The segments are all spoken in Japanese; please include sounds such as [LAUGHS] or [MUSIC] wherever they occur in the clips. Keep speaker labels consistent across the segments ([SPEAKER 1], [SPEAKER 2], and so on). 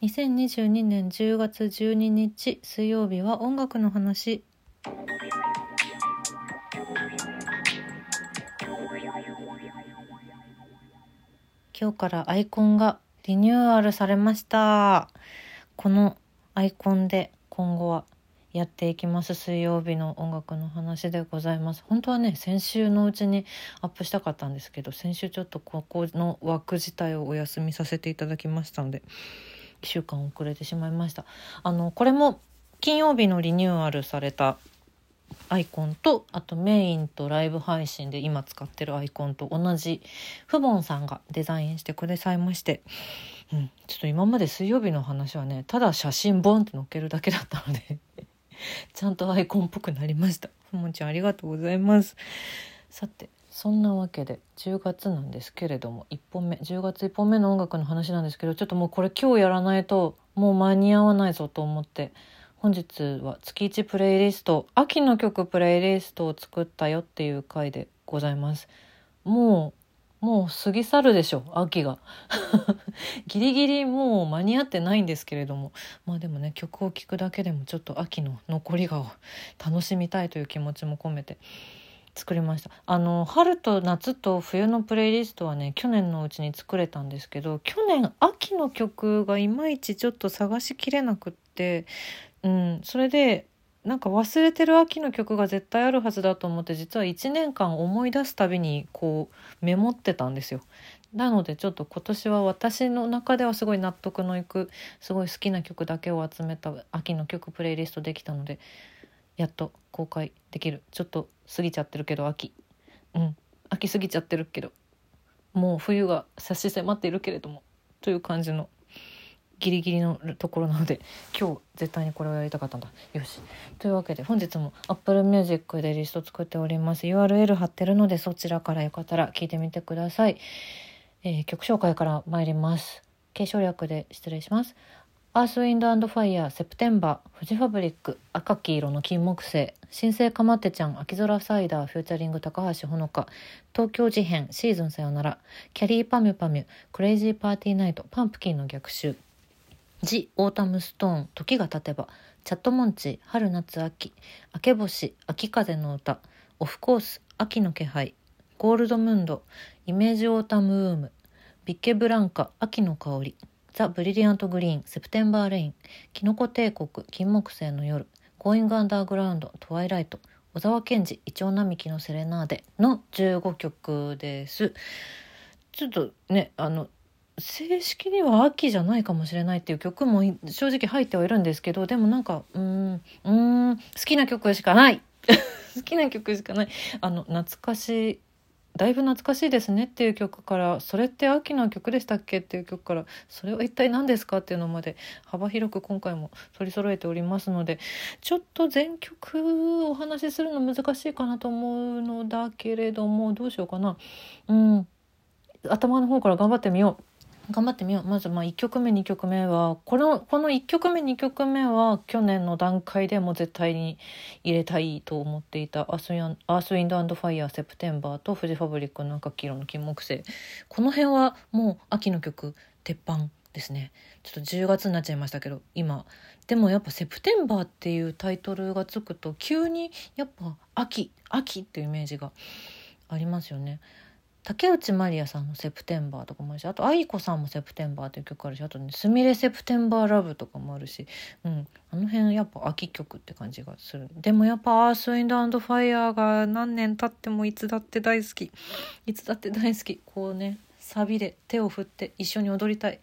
[SPEAKER 1] 2022年10月12日水曜日は音楽の話。今日からアイコンがリニューアルされました。このアイコンで今後はやっていきます。水曜日の音楽の話でございます。本当はね先週のうちにアップしたかったんですけど先週ちょっとここの枠自体をお休みさせていただきましたので1週間遅れてしまいました。あのこれも金曜日のリニューアルされたアイコンとあとメインとライブ配信で今使ってるアイコンと同じフボンさんがデザインしてくださいまして、うん、ちょっと今まで水曜日の話はねただ写真ボンって載っけるだけだったので [LAUGHS] ちゃんとアイコンっぽくなりました。ふもちゃんありがとうございます。さてそんなわけで10月なんですけれども1本目10月1本目の音楽の話なんですけどちょっともうこれ今日やらないともう間に合わないぞと思って本日は月1プレイリスト秋の曲プレイリストを作ったよっていう回でございます。もうもう過ぎ去るでしょ秋が。[LAUGHS] ギリギリもう間に合ってないんですけれども。まあでもね曲を聴くだけでもちょっと秋の残りがを楽しみたいという気持ちも込めて。作りましたあの春と夏と冬のプレイリストはね去年のうちに作れたんですけど去年秋の曲がいまいちちょっと探しきれなくって、うん、それでなんか忘れてる秋の曲が絶対あるはずだと思って実は1年間思い出すたびにこうメモってたんですよ。なのでちょっと今年は私の中ではすごい納得のいくすごい好きな曲だけを集めた秋の曲プレイリストできたのでやっと公開できる。ちょっと過ぎちゃってるけど秋。うん。秋過ぎちゃってるけど。もう冬が差し迫っているけれどもという感じのギリギリのところなので今日絶対にこれをやりたかったんだ。よし。というわけで本日も Apple Music でリスト作っております。URL 貼ってるのでそちらからよかったら聞いてみてください、えー、曲紹介から参ります。敬称略で失礼します Earth, Wind & Fire September フジファブリック赤黄色の金木犀神聖かまってちゃん秋空サイダー featuring 高橋ほのか東京事変シーズンサヨナラきゃりーぱみゅぱみゅ Crazy Party Night パンプキンの逆襲 The Autumn Stone 時が経てばチャットモンチー春夏秋明け星秋風の歌オフコース秋の気配 Goldmund Image Autumn Womb ビッケブランカ秋の香り。 the brilliant green、September Rain、きのこ帝国、金木犀の夜、 GOING UNDER GROUND、トワイライト、小沢健二、イチョウ並木のセレナーデの15曲です。ちょっとね、あの、正式には秋じゃないかもしれないっていう曲も正直入ってはいるんですけど、でもなんか、うーん、うん、好きな曲しかない [LAUGHS] 好きな曲しかない。あの、懐かしいだいぶ懐かしいですねっていう曲からそれって秋の曲でしたっけっていう曲からそれは一体何ですかっていうのまで幅広く今回も取り揃えておりますのでちょっと全曲お話しするの難しいかなと思うのだけれどもどうしようかなうん頭の方から頑張ってみよう。頑張ってみよう。まずまあ1曲目2曲目はこのこの1曲目2曲目は去年の段階でも絶対に入れたいと思っていた「Earth, Win Earth, Wind Fire September」とフジファブリックの赤黄色の金木犀この辺はもう秋の曲鉄板ですね。ちょっと10月になっちゃいましたけど今。でもやっぱ「セプテンバー」っていうタイトルがつくと急にやっぱ秋秋っていうイメージがありますよね。竹内まりやさんの「セプテンバー」とかもあるしあと愛子さんも「セプテンバー」っていう曲あるしあとね「すみれセプテンバーラブ」とかもあるし、うん、あの辺やっぱ秋曲って感じがする。でもやっぱ「アースウィンドファイヤー」が何年経ってもいつだって大好き。いつだって大好き。こうねサビで手を振って一緒に踊りたい。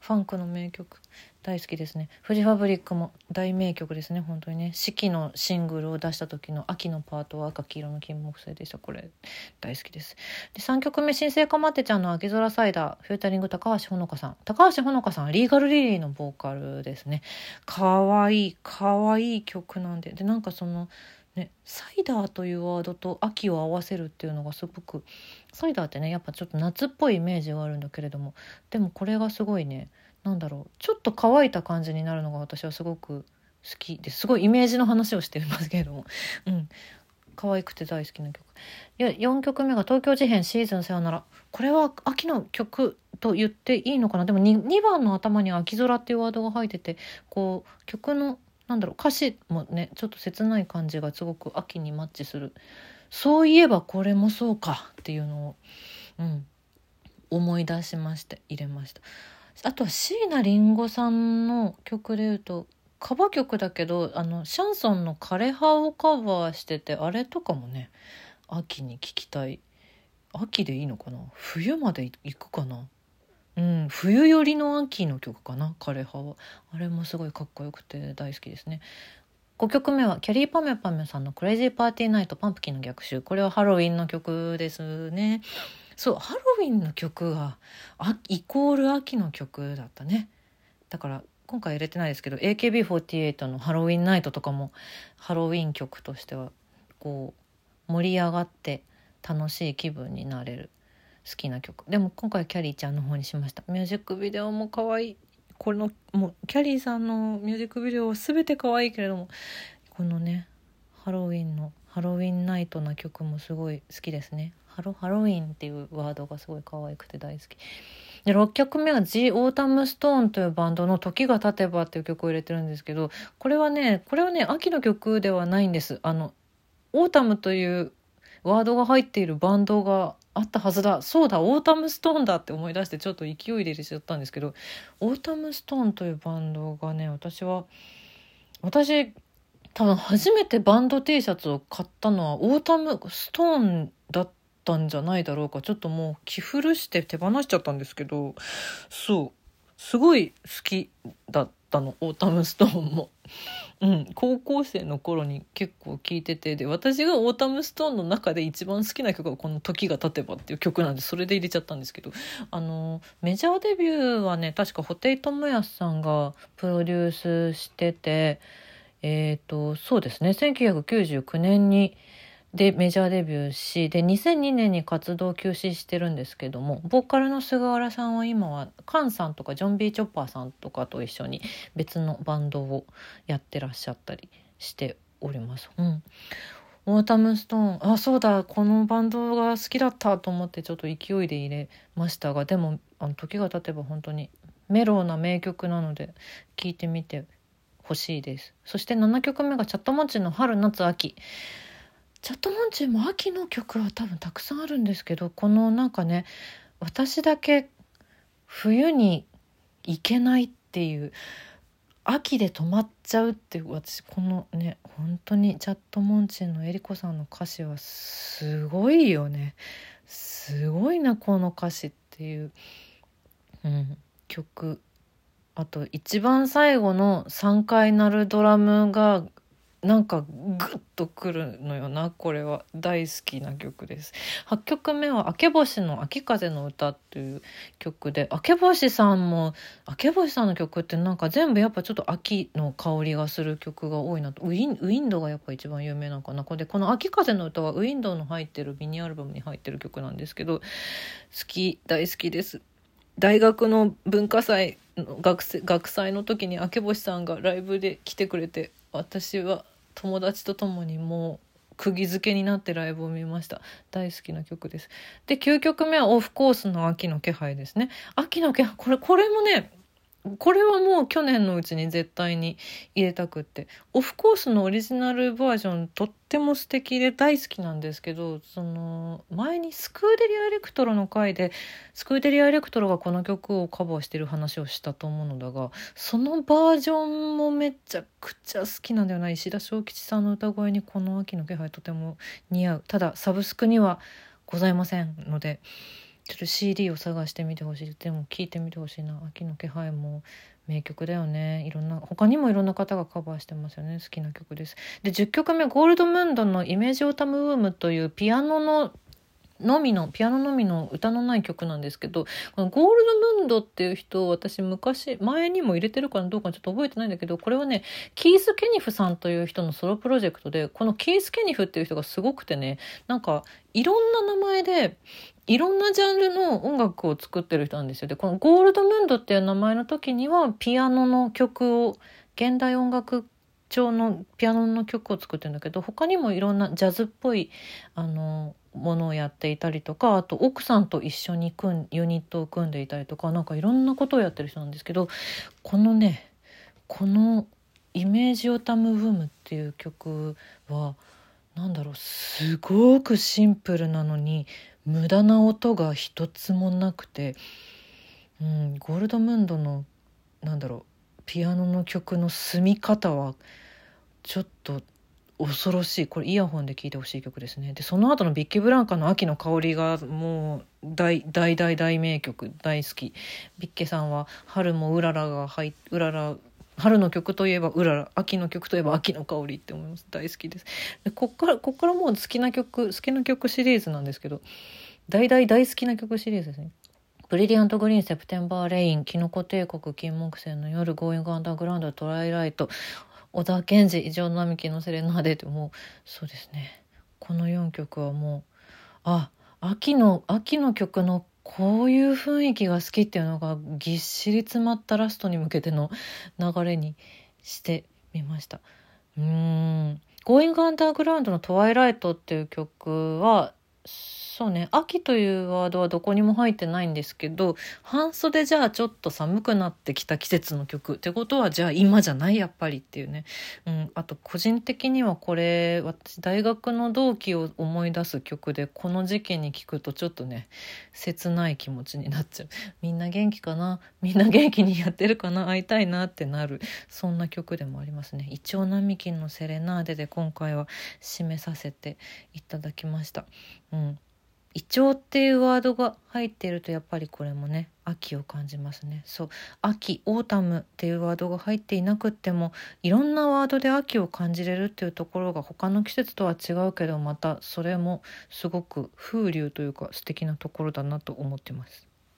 [SPEAKER 1] ファンクの名曲。大好きですね。フジファブリックも大名曲ですね本当にね。四季のシングルを出した時の秋のパートは赤黄色の金木犀でした。これ大好きです。で3曲目新生かまってちゃんの秋空サイダーフュータリング高橋ほのかさん。高橋ほのかさんリーガルリリーのボーカルですね。かわいいかわいい曲なんで。でなんかそのね、サイダーというワードと秋を合わせるっていうのがすごくサイダーってねやっぱちょっと夏っぽいイメージがあるんだけれどもでもこれがすごいねなんだろう。ちょっと乾いた感じになるのが私はすごく好きですごいイメージの話をしていますけれども、[LAUGHS] うん、可愛くて大好きな曲。4曲目が「東京事変シーズンさよなら」これは秋の曲と言っていいのかな？でも 2, 2番の頭に「秋空」っていうワードが入っててこう曲のなんだろう歌詞もねちょっと切ない感じがすごく秋にマッチする。そういえばこれもそうかっていうのを、うん、思い出しまして入れました。あとは椎名林檎さんの曲でいうとカバー曲だけどあのシャンソンの「枯葉」をカバーしててあれとかもね秋に聴きたい。秋でいいのかな？冬まで行くかな？うん冬寄りの秋の曲かな？枯葉は。あれもすごいかっこよくて大好きですね。5曲目はきゃりーぱみゅぱみゅさんの「Crazy Party Night パンプキンの逆襲」これはハロウィンの曲ですね。そうハロウィンの曲があイコール秋の曲だったね。だから今回入れてないですけど AKB48 の「ハロウィンナイト」とかもハロウィン曲としてはこう盛り上がって楽しい気分になれる好きな曲。でも今回キャリーちゃんの方にしました。ミュージックビデオも可愛いこのもうキャリーさんのミュージックビデオは全て可愛いけれどもこのねハロウィンのハロウィンナイトな曲もすごい好きですね。ハロハロウィンっていうワードがすごい可愛くて大好き。で6曲目は The Autumn Stone というバンドの「時が経てば」っていう曲を入れてるんですけどこれはねこれはね秋の曲ではないんです。あのAutumn というワードが入っているバンドがあったはずだ。そうだ Autumn Stone だって思い出してちょっと勢いで入れちゃったんですけど Autumn Stone というバンドがね私は私多分初めてバンド T シャツを買ったのは Autumn Stone だったんじゃないだろうか。ちょっともう着古して手放しちゃったんですけどそう。すごい好きだったの。 Autumn Stone も。うん、高校生の頃に結構聴いてて。で私が Autumn Stone の中で一番好きな曲がこの「時が経てば」っていう曲なんでそれで入れちゃったんですけど。あのメジャーデビューはね確か布袋寅泰さんがプロデュースしててえっ、ー、とそうですね。1999年にでメジャーデビューしで2002年に活動休止してるんですけどもボーカルの菅原さんは今はカンさんとかジョン・ビー・チョッパーさんとかと一緒に別のバンドをやってらっしゃったりしております。うん。 Autumn Stone。あそうだ。このバンドが好きだったと思ってちょっと勢いで入れましたがでもあの時が経てば本当にメローな名曲なので聴いてみてほしいです。そして7曲目がチャットモンチーの春夏秋。チャットモンチーも秋の曲は多分たくさんあるんですけどこのなんかね私だけ冬に行けないっていう秋で止まっちゃうっていう私このね本当にチャットモンチーのえりこさんの歌詞はすごいよね。すごいなこの歌詞っていう、うん、曲。あと一番最後の3回鳴るドラムがなんかグッとくるのよなこれは。大好きな曲です。8曲目は「明け星の秋風の歌」っていう曲で明け星さんも明け星さんの曲ってなんか全部やっぱちょっと秋の香りがする曲が多いなと。ウィンウィンドがやっぱ一番有名なのかな。これでこの「秋風の歌」はウィンドウの入ってるミニアルバムに入ってる曲なんですけど好き大好きです。大学の文化祭の学生学祭の時に明け星さんがライブで来てくれて私は友達と共にもう釘付けになってライブを見ました。大好きな曲です。で9曲目はオフコースの秋の気配ですね。秋の気配これこれもねこれはもう去年のうちに絶対に入れたくってオフコースのオリジナルバージョンとっても素敵で大好きなんですけどその前にスクーデリア・エレクトロの回でスクーデリア・エレクトロがこの曲をカバーしてる話をしたと思うのだがそのバージョンもめちゃくちゃ好きなんだよな石田ショーキチさんの歌声にこの秋の気配とても似合うただサブスクにはございませんので。ちょっと CD を探してみてほしい。でも聴いてみてほしいな。秋の気配も名曲だよね。いろんな他にもいろんな方がカバーしてますよね。好きな曲です。で10曲目ゴールドムンドの「イメージオタムウーム」というピアノののみのピアノのみの歌のない曲なんですけどこのゴールドムンドっていう人私昔前にも入れてるかどうかちょっと覚えてないんだけどこれはねキース・ケニフさんという人のソロプロジェクトでこのキース・ケニフっていう人がすごくてねなんかいろんな名前でいろんなジャンルの音楽を作ってる人なんですよ。でこのゴールドムンドっていう名前の時にはピアノの曲を現代音楽調のピアノの曲を作ってるんだけど他にもいろんなジャズっぽいあのものをやっていたりとかあと奥さんと一緒に組んユニットを組んでいたりとかなんかいろんなことをやってる人なんですけどこのねこの「イメージオタムブーム」っていう曲はなんだろうすごくシンプルなのに無駄な音が一つもなくて、うん、ゴールドムンドのなんだろうピアノの曲の進み方はちょっと恐ろしい。これイヤホンで聴いてほしい曲ですね。でその後のビッキー・ブランカの「秋の香り」がもう大大大大名曲大好き。ビッケさんは「春もうらら」が入うらら春の曲といえばうらら秋の曲といえば秋の香りって思います。大好きです。でこっからこっからもう好きな曲好きな曲シリーズなんですけど大大大好きな曲シリーズですね。 brilliant green、September Rain、きのこ帝国、金木犀の夜、 GOING UNDER GROUND、トワイライト、小沢健二、いちょう並木のセレナーデってもう、そうですね。この4曲はもう、あ、秋の、秋の曲のこういう雰囲気が好きっていうのがぎっしり詰まったラストに向けての流れにしてみました。うーん。ゴーイングアンダーグラウンドのトワイライトっていう曲は、そうね。秋というワードはどこにも入ってないんですけど半袖じゃあちょっと寒くなってきた季節の曲ってことはじゃあ今じゃないやっぱりっていうね、うん、あと個人的にはこれ私大学の同期を思い出す曲でこの時期に聴くとちょっとね切ない気持ちになっちゃう。みんな元気かな？みんな元気にやってるかな？会いたいなってなる。そんな曲でもありますね。イチョウ並木のセレナーデで今回は締めさせていただきました。うん。イチョウっていうワードが入っているとやっぱりこれもね秋を感じますね。そう。秋 Autumn っていうワードが入っていなくってもいろんなワードで秋を感じれるっていうところが他の季節とは違うけどまたそれもすごく風流というか素敵なところだなと思ってます。